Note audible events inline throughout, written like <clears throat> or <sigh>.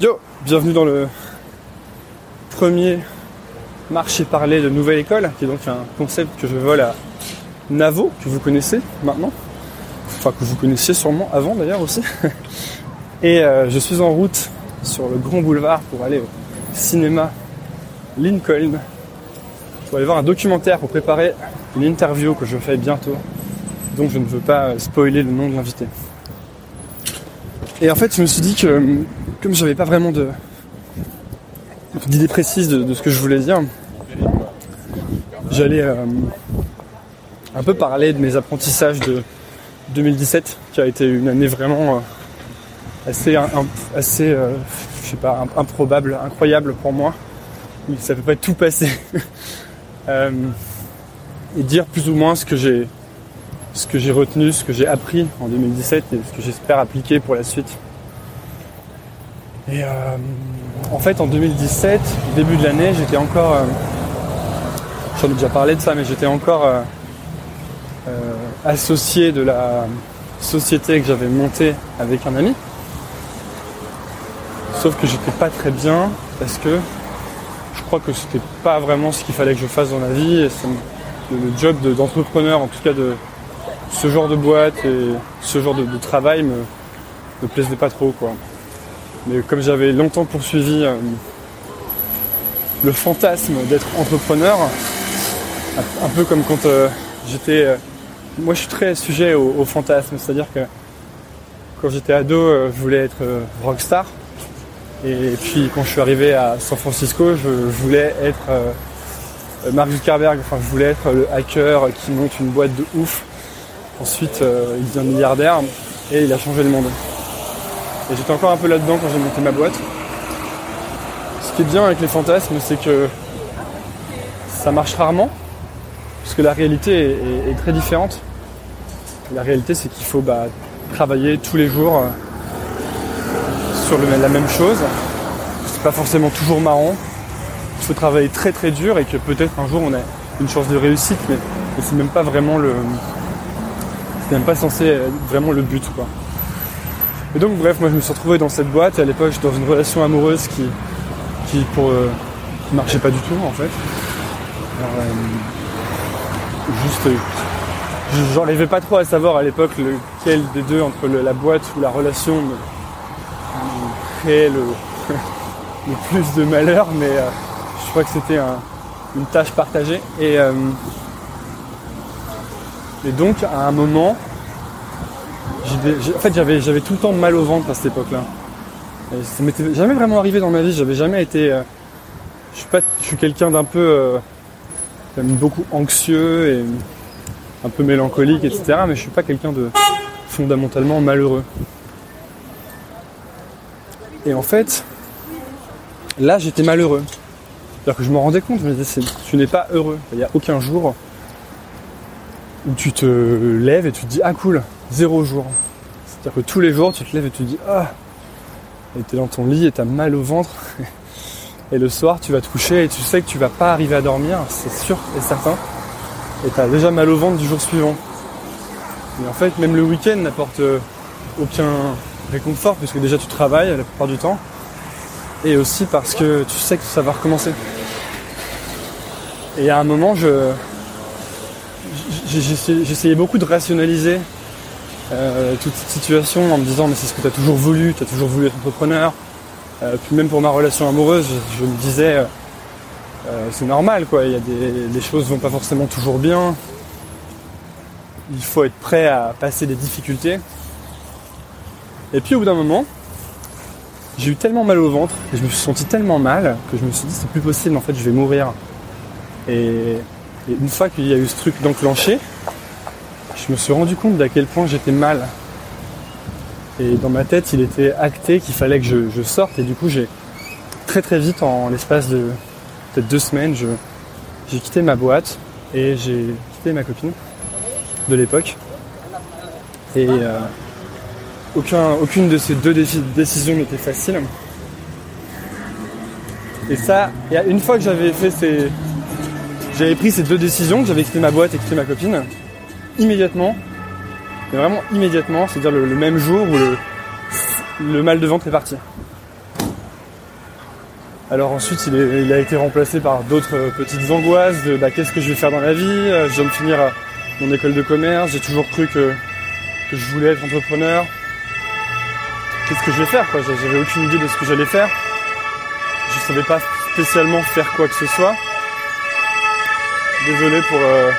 Yo, bienvenue dans le premier marché parlé de Nouvelle École, qui est donc un concept que je vole à Navo, que vous connaissez maintenant, enfin que vous connaissiez sûrement avant d'ailleurs aussi. <laughs> Et euh, je suis en route sur le grand boulevard pour aller au cinéma Lincoln, pour aller voir un documentaire pour préparer une interview que je fais bientôt, donc je ne veux pas spoiler le nom de l'invité. Et en fait, je me suis dit que comme j'avais pas vraiment d'idée précise de, ce que je voulais dire, j'allais euh, un peu parler de mes apprentissages de 2017, qui a été une année vraiment euh, assez, assez, euh, je sais pas, improbable, incroyable pour moi. Ça peut pas tout passer. <laughs> euh, et dire plus ou moins ce que j'ai, ce que j'ai retenu, ce que j'ai appris en 2017 et ce que j'espère appliquer pour la suite. Et euh, en fait, en 2017, début de l'année, j'étais encore. Euh, J'en ai déjà parlé de ça, mais j'étais encore euh, associé de la société que j'avais montée avec un ami. Sauf que j'étais pas très bien parce que je crois que c'était pas vraiment ce qu'il fallait que je fasse dans la vie. Le job d'entrepreneur, en tout cas de ce genre de boîte et ce genre de, travail me, me plaisait pas trop. Mais comme j'avais longtemps poursuivi euh, le fantasme d'être entrepreneur, un peu comme quand euh, j'étais... Euh, moi je suis très sujet au, fantasme, c'est-à-dire que quand j'étais ado, je voulais être rockstar. Et puis quand je suis arrivé à San Francisco, je, voulais être Mark Zuckerberg, enfin je voulais être le hacker qui monte une boîte de ouf. Ensuite, il devient milliardaire et il a changé le monde. Et j'étais encore un peu là-dedans quand j'ai monté ma boîte. Ce qui est bien avec les fantasmes, c'est que ça marche rarement, parce que la réalité est, très différente. La réalité, c'est qu'il faut bah, travailler tous les jours euh, sur la même chose. C'est pas forcément toujours marrant. Il faut travailler très très dur et que peut-être un jour on a une chance de réussite, mais, mais c'est même pas vraiment le. C'est même pas censé être vraiment le but quoi. Et donc bref, moi je me suis retrouvé dans cette boîte et à l'époque dans une relation amoureuse qui, qui pour euh, qui marchait pas du tout en fait. Alors, euh, juste, j'arrivais pas trop à savoir à l'époque lequel des deux entre la boîte ou la relation me, créait le, <laughs> le, plus de malheur, mais euh, je crois que c'était un, une tâche partagée. Et, et donc à un moment, en fait, j'avais, tout le temps mal au ventre à cette époque-là. Ça m'était jamais vraiment arrivé dans ma vie. J'avais jamais été. Euh, je suis pas, je suis quelqu'un d'un peu, euh, beaucoup anxieux et un peu mélancolique, etc. Mais je suis pas quelqu'un de fondamentalement malheureux. Et en fait, là, j'étais malheureux. C'est-à-dire que je me rendais compte, je me disais, tu n'es pas heureux. Il n'y a aucun jour où tu te lèves et tu te dis, ah cool, zéro jour. C'est-à-dire que tous les jours, tu te lèves et tu te dis Ah Et tu es dans ton lit et tu as mal au ventre. <laughs> Et le soir, tu vas te coucher et tu sais que tu vas pas arriver à dormir, c'est sûr et certain. Et tu as déjà mal au ventre du jour suivant. Et en fait, même le week-end n'apporte euh, aucun réconfort puisque déjà tu travailles la plupart du temps. Et aussi parce que tu sais que ça va recommencer. Et à un moment, je, j'essayais beaucoup de rationaliser euh, toute cette situation en me disant mais c'est ce que tu as toujours voulu, tu as toujours voulu être entrepreneur. Euh, puis même pour ma relation amoureuse, je, me disais euh, c'est normal quoi, il y a des les choses vont pas forcément toujours bien. Il faut être prêt à passer des difficultés. Et puis au bout d'un moment, j'ai eu tellement mal au ventre et je me suis senti tellement mal que je me suis dit c'est plus possible en fait je vais mourir. Et, une fois qu'il y a eu ce truc d'enclenché, je me suis rendu compte d'à quel point j'étais mal. Et dans ma tête, il était acté qu'il fallait que je, sorte. Et du coup, j'ai très très vite, en l'espace de peut-être deux semaines, j'ai quitté ma boîte et j'ai quitté ma copine de l'époque. Et euh, aucune de ces deux décisions n'était facile. Et ça, une fois que j'avais fait ces, j'avais pris ces deux décisions, que j'avais quitté ma boîte et quitté ma copine, immédiatement, mais vraiment immédiatement, c'est-à-dire le, même jour où le, mal de ventre est parti. Alors ensuite, il, a été remplacé par d'autres petites angoisses de bah, qu'est-ce que je vais faire dans la vie. Euh, je viens de finir euh, mon école de commerce. J'ai toujours cru que, je voulais être entrepreneur. Qu'est-ce que je vais faire J'avais aucune idée de ce que j'allais faire. Je savais pas spécialement faire quoi que ce soit. Désolé pour euh,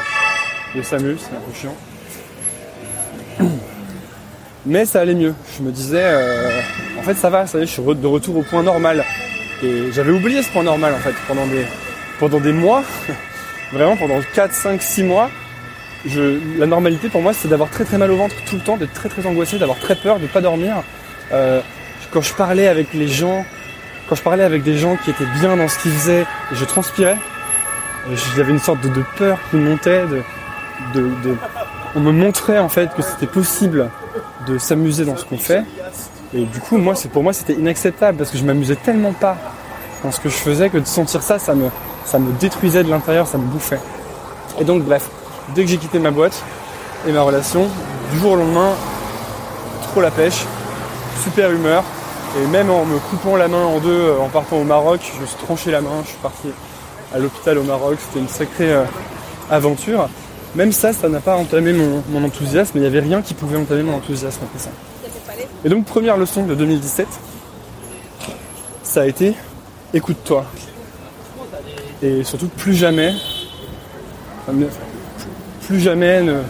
le SAMU, c'est un peu chiant. <clears throat> Mais ça allait mieux. Je me disais, euh, en fait ça va, je suis de retour au point normal. Et j'avais oublié ce point normal en fait pendant des, pendant des mois, <laughs> vraiment pendant 4, 5, 6 mois. La normalité pour moi c'est d'avoir très très mal au ventre tout le temps, d'être très très angoissé, d'avoir très peur, de ne pas dormir. Euh, quand je parlais avec les gens, quand je parlais avec des gens qui étaient bien dans ce qu'ils faisaient, je transpirais, j'avais une sorte de, peur qui montait. On me montrait en fait que c'était possible de s'amuser dans ce qu'on fait. Et du coup, moi, pour moi, c'était inacceptable parce que je m'amusais tellement pas dans ce que je faisais que de sentir ça, ça me, détruisait de l'intérieur, ça me bouffait. Et donc, bref, dès que j'ai quitté ma boîte et ma relation, du jour au lendemain, trop la pêche, super humeur. Et même en me coupant la main en deux en partant au Maroc, je me suis la main, je suis parti à l'hôpital au Maroc. C'était une sacrée euh, aventure. Même ça, ça n'a pas entamé mon, enthousiasme. Il n'y avait rien qui pouvait entamer mon enthousiasme après ça. Et donc, première leçon de 2017, ça a été écoute-toi. Et surtout, plus jamais, plus jamais ne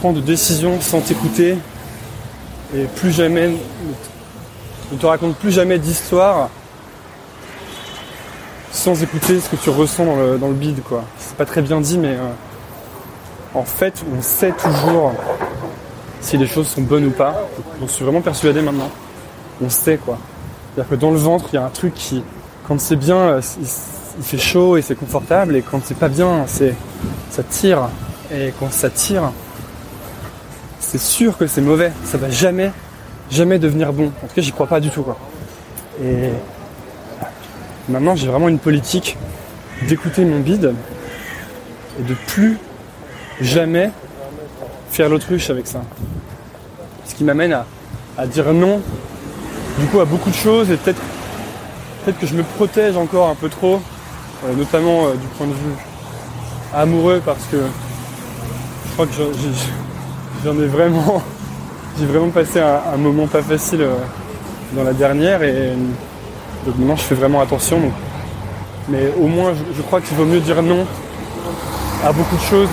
prends de décisions sans t'écouter. Et plus jamais, ne te raconte plus jamais d'histoire sans écouter ce que tu ressens dans le, dans le bide, quoi. C'est pas très bien dit, mais euh, en fait, on sait toujours si les choses sont bonnes ou pas. J'en suis vraiment persuadé maintenant. On sait, quoi. C'est-à-dire que dans le ventre, il y a un truc qui, quand c'est bien, euh, il, fait chaud et c'est confortable, et quand c'est pas bien, c'est, ça tire. Et quand ça tire, c'est sûr que c'est mauvais. Ça va jamais, jamais devenir bon. En tout cas, j'y crois pas du tout, quoi. Et Maintenant, j'ai vraiment une politique d'écouter mon bide et de plus jamais faire l'autruche avec ça. Ce qui m'amène à, dire non, du coup, à beaucoup de choses et peut-être peut-être que je me protège encore un peu trop, euh, notamment euh, du point de vue amoureux, parce que je crois que j'en <laughs> ai vraiment, <laughs> j'ai vraiment passé un, moment pas facile euh, dans la dernière et donc maintenant je fais vraiment attention. Mais au moins je, crois qu'il vaut mieux dire non à beaucoup de choses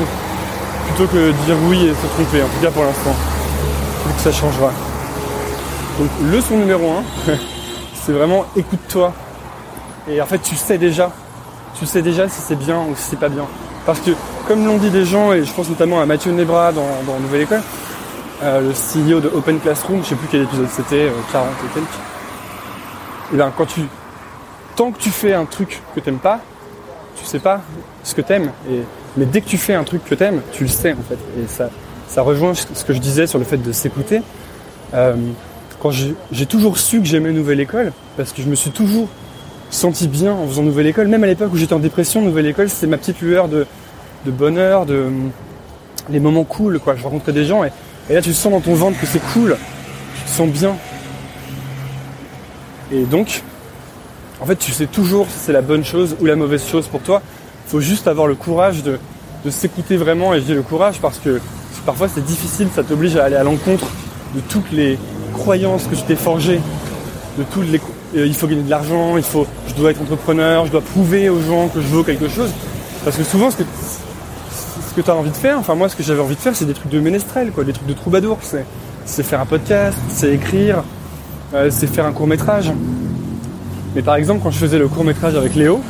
plutôt que dire oui et se tromper, en tout cas pour l'instant. que ça changera. Donc leçon numéro 1, <laughs> c'est vraiment écoute-toi. Et en fait tu sais déjà. Tu sais déjà si c'est bien ou si c'est pas bien. Parce que comme l'ont dit des gens, et je pense notamment à Mathieu Nebra dans, Nouvelle École, euh, le CEO de Open Classroom, je sais plus quel épisode c'était, 40 euh, et quelques, et bien quand tu. Tant que tu fais un truc que t'aimes pas, tu sais pas ce que t'aimes. Et, mais dès que tu fais un truc que t'aimes, tu le sais en fait. Et ça, ça rejoint ce que je disais sur le fait de s'écouter. Euh, quand j'ai toujours su que j'aimais Nouvelle École, parce que je me suis toujours senti bien en faisant Nouvelle École, même à l'époque où j'étais en dépression, Nouvelle École, c'était ma petite lueur de, bonheur, de les moments cool, quoi. Je rencontrais des gens et, et là tu sens dans ton ventre que c'est cool, tu te sens bien. Et donc, en fait, tu sais toujours si c'est la bonne chose ou la mauvaise chose pour toi. Il faut juste avoir le courage de, s'écouter vraiment. Et je dis le courage parce que parfois c'est difficile, ça t'oblige à aller à l'encontre de toutes les croyances que tu t'es forgées, de toutes les euh, il faut gagner de l'argent, il faut, je dois être entrepreneur, je dois prouver aux gens que je vaux quelque chose. Parce que souvent, ce que, que tu as envie de faire, enfin moi, ce que j'avais envie de faire, c'est des trucs de ménestrel, quoi, des trucs de troubadour. C'est faire un podcast, c'est écrire, c'est faire un court métrage. Mais par exemple, quand je faisais le court métrage avec Léo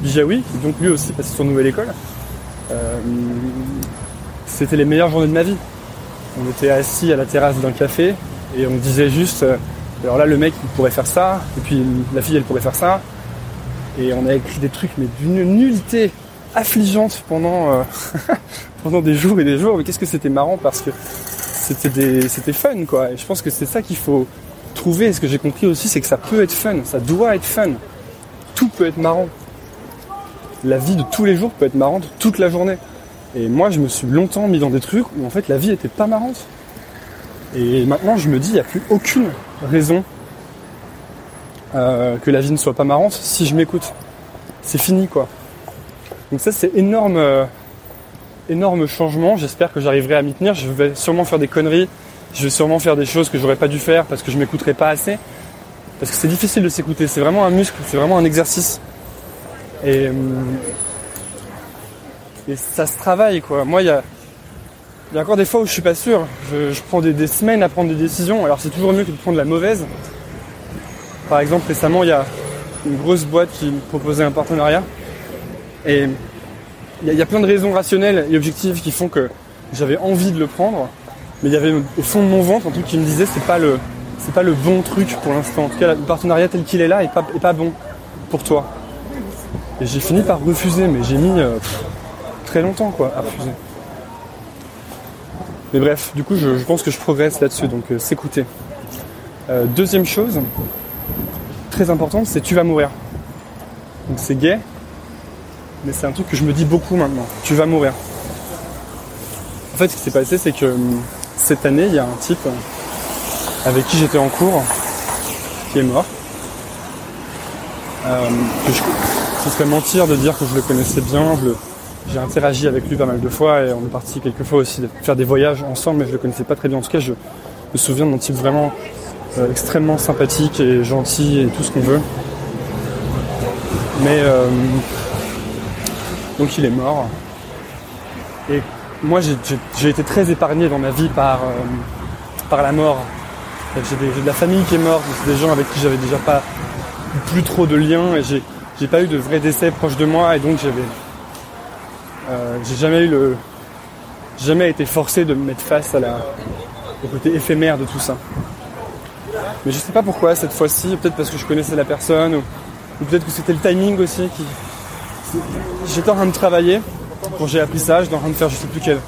Bijawi, qui donc lui aussi passé son nouvelle école, euh, c'était les meilleures journées de ma vie. On était assis à la terrasse d'un café et on disait juste, euh, alors là le mec il pourrait faire ça, et puis la fille elle pourrait faire ça. Et on a écrit des trucs mais d'une nullité affligeante pendant, <laughs> des jours et des jours. Mais qu'est-ce que c'était marrant parce que c'était fun quoi. Et je pense que c'est ça qu'il faut, trouver, ce que j'ai compris aussi, c'est que ça peut être fun, ça doit être fun. Tout peut être marrant. La vie de tous les jours peut être marrante toute la journée. Et moi, je me suis longtemps mis dans des trucs où en fait la vie était pas marrante. Et maintenant, je me dis, il n'y a plus aucune raison euh, que la vie ne soit pas marrante si je m'écoute. C'est fini, quoi. Donc ça, c'est énorme, euh, énorme changement. J'espère que j'arriverai à m'y tenir. Je vais sûrement faire des conneries je vais sûrement faire des choses que j'aurais pas dû faire parce que je m'écouterai pas assez. Parce que c'est difficile de s'écouter, c'est vraiment un muscle, c'est vraiment un exercice. Et, hum, et ça se travaille quoi. Moi il y a, y a encore des fois où je suis pas sûr. Je, prends des, semaines à prendre des décisions. Alors c'est toujours mieux que de prendre la mauvaise. Par exemple récemment il y a une grosse boîte qui me proposait un partenariat. Et il y, a plein de raisons rationnelles et objectives qui font que j'avais envie de le prendre mais il y avait au fond de mon ventre un truc qui me disait c'est pas le c'est pas le bon truc pour l'instant. En tout cas, le partenariat tel qu'il est là est pas, est pas bon pour toi. Et j'ai fini par refuser, mais j'ai mis euh, très longtemps quoi à refuser. Mais bref, du coup, je, pense que je progresse là-dessus, donc euh, s'écouter. Euh, deuxième chose, très importante, c'est tu vas mourir. Donc c'est gay, mais c'est un truc que je me dis beaucoup maintenant. Tu vas mourir. En fait, ce qui s'est passé, c'est que hum, cette année, il y a un type avec qui j'étais en cours qui est mort. Euh, ce serait mentir de dire que je le connaissais bien. j'ai interagi avec lui pas mal de fois et on est parti quelques fois aussi faire des voyages ensemble, mais je le connaissais pas très bien. En tout cas, je me souviens d'un type vraiment euh, extrêmement sympathique et gentil et tout ce qu'on veut. Mais euh, donc il est mort. Et moi j'ai été très épargné dans ma vie par, euh, par la mort. J'ai de la famille qui est morte, c'est des gens avec qui j'avais déjà pas plus trop de liens et j'ai pas eu de vrai décès proche de moi et donc j'avais euh, j'ai jamais eu le jamais été forcé de me mettre face à la, au côté éphémère de tout ça. Mais je sais pas pourquoi cette fois-ci, peut-être parce que je connaissais la personne ou, ou peut-être que c'était le timing aussi qui j'étais en train de travailler quand j'ai appris ça, j'étais en train de faire je sais plus quel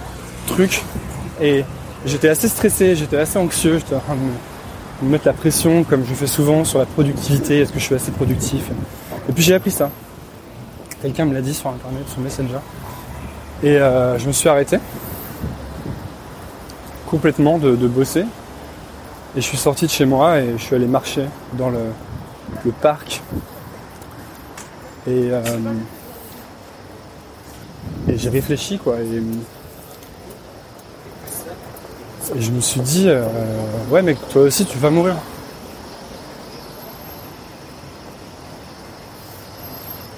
truc. Et j'étais assez stressé, j'étais assez anxieux, j'étais en train de me mettre la pression, comme je fais souvent, sur la productivité, est-ce que je suis assez productif? Et puis j'ai appris ça. Quelqu'un me l'a dit sur internet, sur Messenger. Et euh, je me suis arrêté complètement de, bosser. Et je suis sorti de chez moi et je suis allé marcher dans le, parc. Et euh, j'ai réfléchi quoi. Et, je me suis dit, euh, ouais mec, toi aussi tu vas mourir.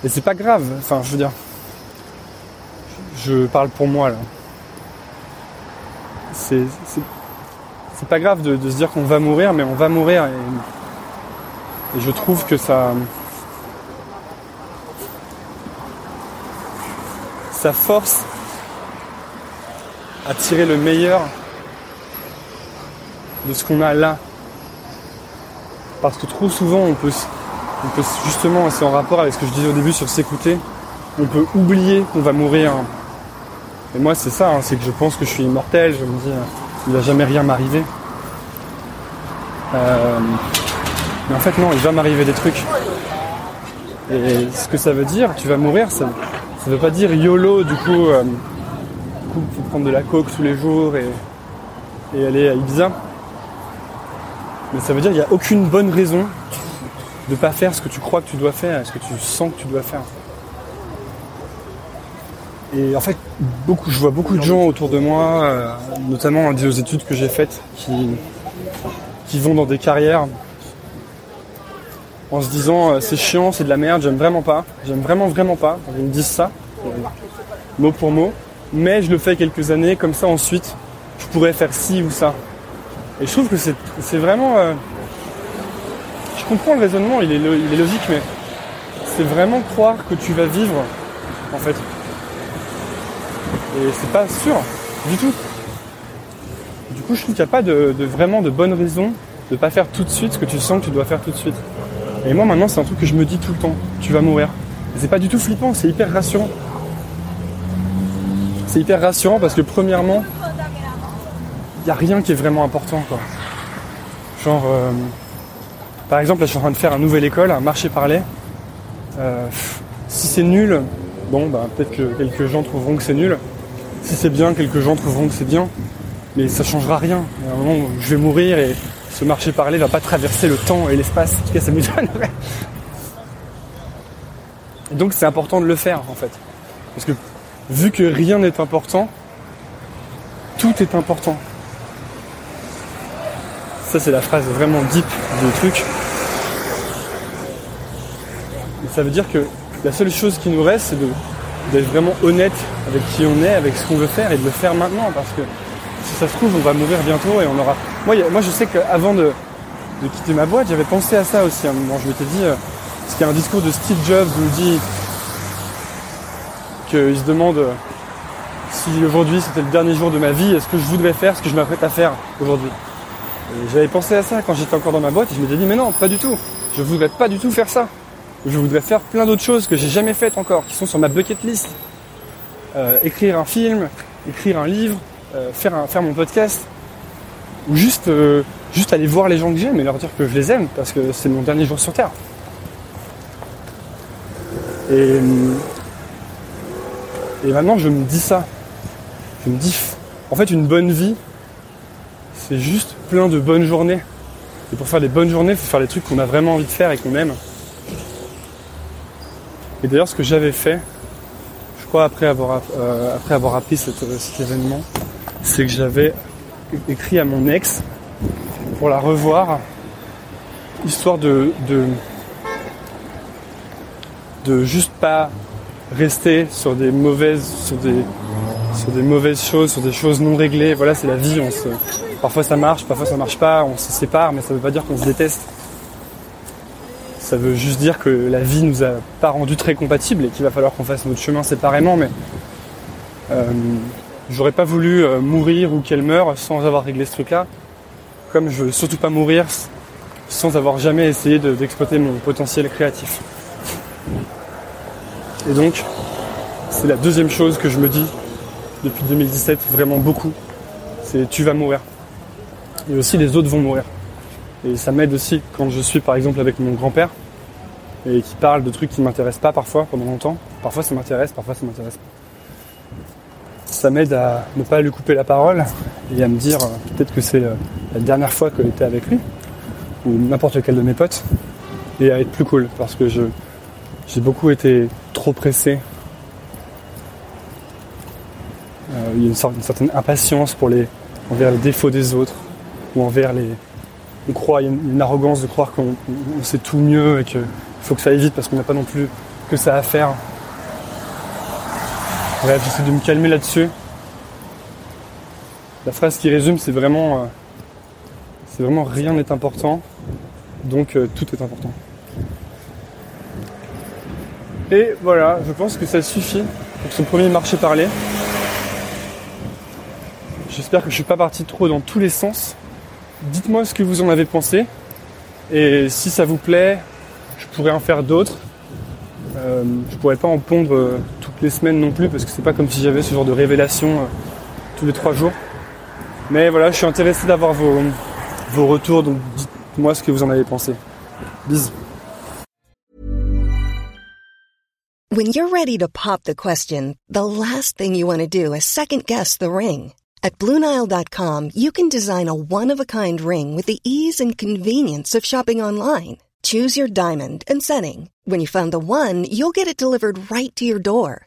Et c'est pas grave, enfin je veux dire, je parle pour moi là. C'est, pas grave de, se dire qu'on va mourir, mais on va mourir et je trouve que ça, ça force à tirer le meilleur de ce qu'on a là. Parce que trop souvent, on peut, on peut justement, c'est en rapport avec ce que je disais au début sur s'écouter, on peut oublier qu'on va mourir. Et moi, c'est ça, hein, c'est que je pense que je suis immortel, je me dis, il va jamais rien m'arriver. Euh, mais en fait non, il va m'arriver des trucs. Et ce que ça veut dire, tu vas mourir, ça ne veut pas dire YOLO du coup, euh, du coup prendre de la coke tous les jours et, et aller à Ibiza. Mais ça veut dire qu'il n'y a aucune bonne raison de pas faire ce que tu crois que tu dois faire, ce que tu sens que tu dois faire. Et en fait, beaucoup, je vois beaucoup de gens autour de moi, euh, notamment aux études que j'ai faites, qui, qui vont dans des carrières en se disant euh, c'est chiant, c'est de la merde, j'aime vraiment pas, j'aime vraiment vraiment pas. Ils me disent ça, euh, mot pour mot, mais je le fais quelques années, comme ça ensuite, je pourrais faire ci ou ça. Et je trouve que c'est vraiment... je comprends le raisonnement, il est, il est logique, mais c'est vraiment croire que tu vas vivre, en fait. Et c'est pas sûr du tout. Du coup, je trouve qu'il n'y a pas de, vraiment de bonne raison de pas faire tout de suite ce que tu sens que tu dois faire tout de suite. Et moi, maintenant, c'est un truc que je me dis tout le temps. Tu vas mourir. C'est pas du tout flippant, c'est hyper rassurant. C'est hyper rassurant parce que premièrement, il n'y a rien qui est vraiment important. Quoi. Genre, euh, par exemple, là, je suis en train de faire un nouvel école, un marché parler. Euh, si c'est nul, bon, bah, peut-être que quelques gens trouveront que c'est nul. Si c'est bien, quelques gens trouveront que c'est bien, mais ça changera rien. À un moment, je vais mourir et ce marché parlé va pas traverser le temps et l'espace. En tout cas, ça m'étonnerait. <laughs> Donc c'est important de le faire en fait. Parce que vu que rien n'est important, tout est important. Ça c'est la phrase vraiment deep du truc. ça veut dire que la seule chose qui nous reste, c'est d'être vraiment honnête avec qui on est, avec ce qu'on veut faire et de le faire maintenant parce que si ça se trouve on va mourir bientôt et on aura. Moi, moi je sais qu'avant de, de, quitter ma boîte, j'avais pensé à ça aussi à un moment. Je m'étais dit, euh, parce qu'il y a un discours de Steve Jobs où il dit qu'il se demande euh, si aujourd'hui c'était le dernier jour de ma vie, est-ce que je voudrais faire ce que je m'apprête à faire aujourd'hui? J'avais pensé à ça quand j'étais encore dans ma boîte et je m'étais dit mais non, pas du tout. Je voudrais pas du tout faire ça je voudrais faire plein d'autres choses que j'ai jamais faites encore, qui sont sur ma bucket list. Euh, écrire un film, écrire un livre, euh, faire, un, faire mon podcast, ou juste, euh, juste aller voir les gens que j'aime et leur dire que je les aime parce que c'est mon dernier jour sur Terre. Et, et maintenant je me dis ça. Je me dis, en fait une bonne vie, c'est juste plein de bonnes journées. Et pour faire des bonnes journées, il faut faire les trucs qu'on a vraiment envie de faire et qu'on aime. Et d'ailleurs, ce que j'avais fait, je crois après avoir, euh, après avoir appris cet, événement, c'est que j'avais écrit à mon ex pour la revoir, histoire de, de, de juste pas rester sur des mauvaises, sur des, sur des mauvaises choses, sur des choses non réglées. Voilà, c'est la vie. On se, parfois ça marche, parfois ça marche pas. On se sépare, mais ça veut pas dire qu'on se déteste. Ça veut juste dire que la vie nous a pas rendu très compatibles et qu'il va falloir qu'on fasse notre chemin séparément. Mais euh, j'aurais pas voulu euh, mourir ou qu'elle meure sans avoir réglé ce truc-là. Comme je veux surtout pas mourir sans avoir jamais essayé d'exploiter mon potentiel créatif. Et donc, c'est la deuxième chose que je me dis depuis 2017, vraiment beaucoup. C'est tu vas mourir. Et aussi les autres vont mourir. Et ça m'aide aussi quand je suis par exemple avec mon grand-père et qui parle de trucs qui ne m'intéressent pas parfois pendant longtemps. Parfois ça m'intéresse, parfois ça m'intéresse pas. Ça m'aide à ne pas lui couper la parole et à me dire euh, peut-être que c'est euh, la dernière fois que j'étais avec lui ou n'importe lequel de mes potes et à être plus cool parce que j'ai beaucoup été trop pressé. Euh, il y a une, une certaine impatience pour les, envers les défauts des autres ou envers les, on croit, il y a une, arrogance de croire qu'on sait tout mieux et qu'il faut que ça aille vite parce qu'on n'a pas non plus que ça à faire. Bref, j'essaie de me calmer là-dessus. La phrase qui résume, c'est vraiment, euh, c'est vraiment rien n'est important, donc euh, tout est important. Et voilà, je pense que ça suffit pour ce premier marché parlé. J'espère que je suis pas parti trop dans tous les sens. Dites-moi ce que vous en avez pensé. Et si ça vous plaît, je pourrais en faire d'autres. Euh, je pourrais pas en pondre euh, toutes les semaines non plus parce que c'est pas comme si j'avais ce genre de révélation euh, tous les trois jours. Mais voilà, je suis intéressé d'avoir vos, vos retours. Donc moi ce que vous en avez pensé. Bisous. When you're ready to pop the question, the last thing you want to do is second guess the ring. At Bluenile.com, you can design a one of a kind ring with the ease and convenience of shopping online. Choose your diamond and setting. When you find the one, you'll get it delivered right to your door.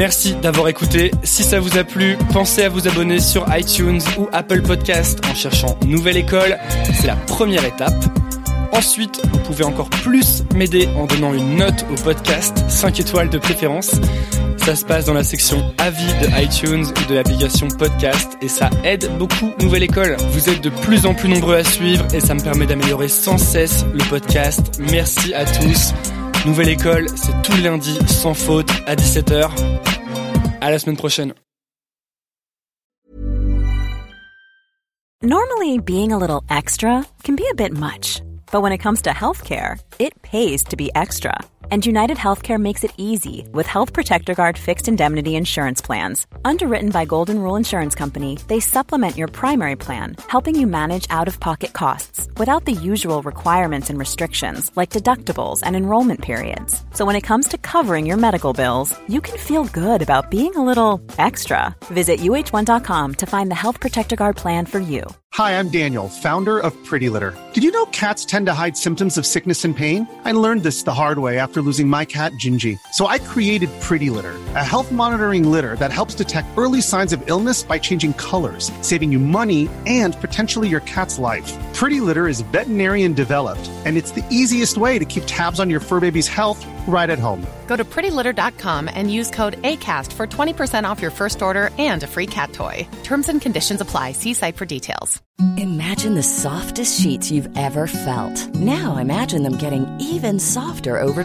Merci d'avoir écouté. Si ça vous a plu, pensez à vous abonner sur iTunes ou Apple Podcast en cherchant Nouvelle École. C'est la première étape. Ensuite, vous pouvez encore plus m'aider en donnant une note au podcast, 5 étoiles de préférence. Ça se passe dans la section avis de iTunes ou de l'application podcast et ça aide beaucoup Nouvelle École. Vous êtes de plus en plus nombreux à suivre et ça me permet d'améliorer sans cesse le podcast. Merci à tous. Nouvelle École, c'est tout lundi sans faute à 17h. À la semaine prochaine. Normally, being a little extra can be a bit much, but when it comes to healthcare, it pays to be extra. And United Healthcare makes it easy with Health Protector Guard fixed indemnity insurance plans. Underwritten by Golden Rule Insurance Company, they supplement your primary plan, helping you manage out of pocket costs without the usual requirements and restrictions like deductibles and enrollment periods. So when it comes to covering your medical bills, you can feel good about being a little extra. Visit uh1.com to find the Health Protector Guard plan for you. Hi, I'm Daniel, founder of Pretty Litter. Did you know cats tend to hide symptoms of sickness and pain? I learned this the hard way after losing my cat, Gingy. So I created Pretty Litter, a health monitoring litter that helps detect early signs of illness by changing colors, saving you money and potentially your cat's life. Pretty Litter is veterinarian developed, and it's the easiest way to keep tabs on your fur baby's health right at home. Go to prettylitter.com and use code ACAST for 20% off your first order and a free cat toy. Terms and conditions apply. See site for details. Imagine the softest sheets you've ever felt. Now imagine them getting even softer over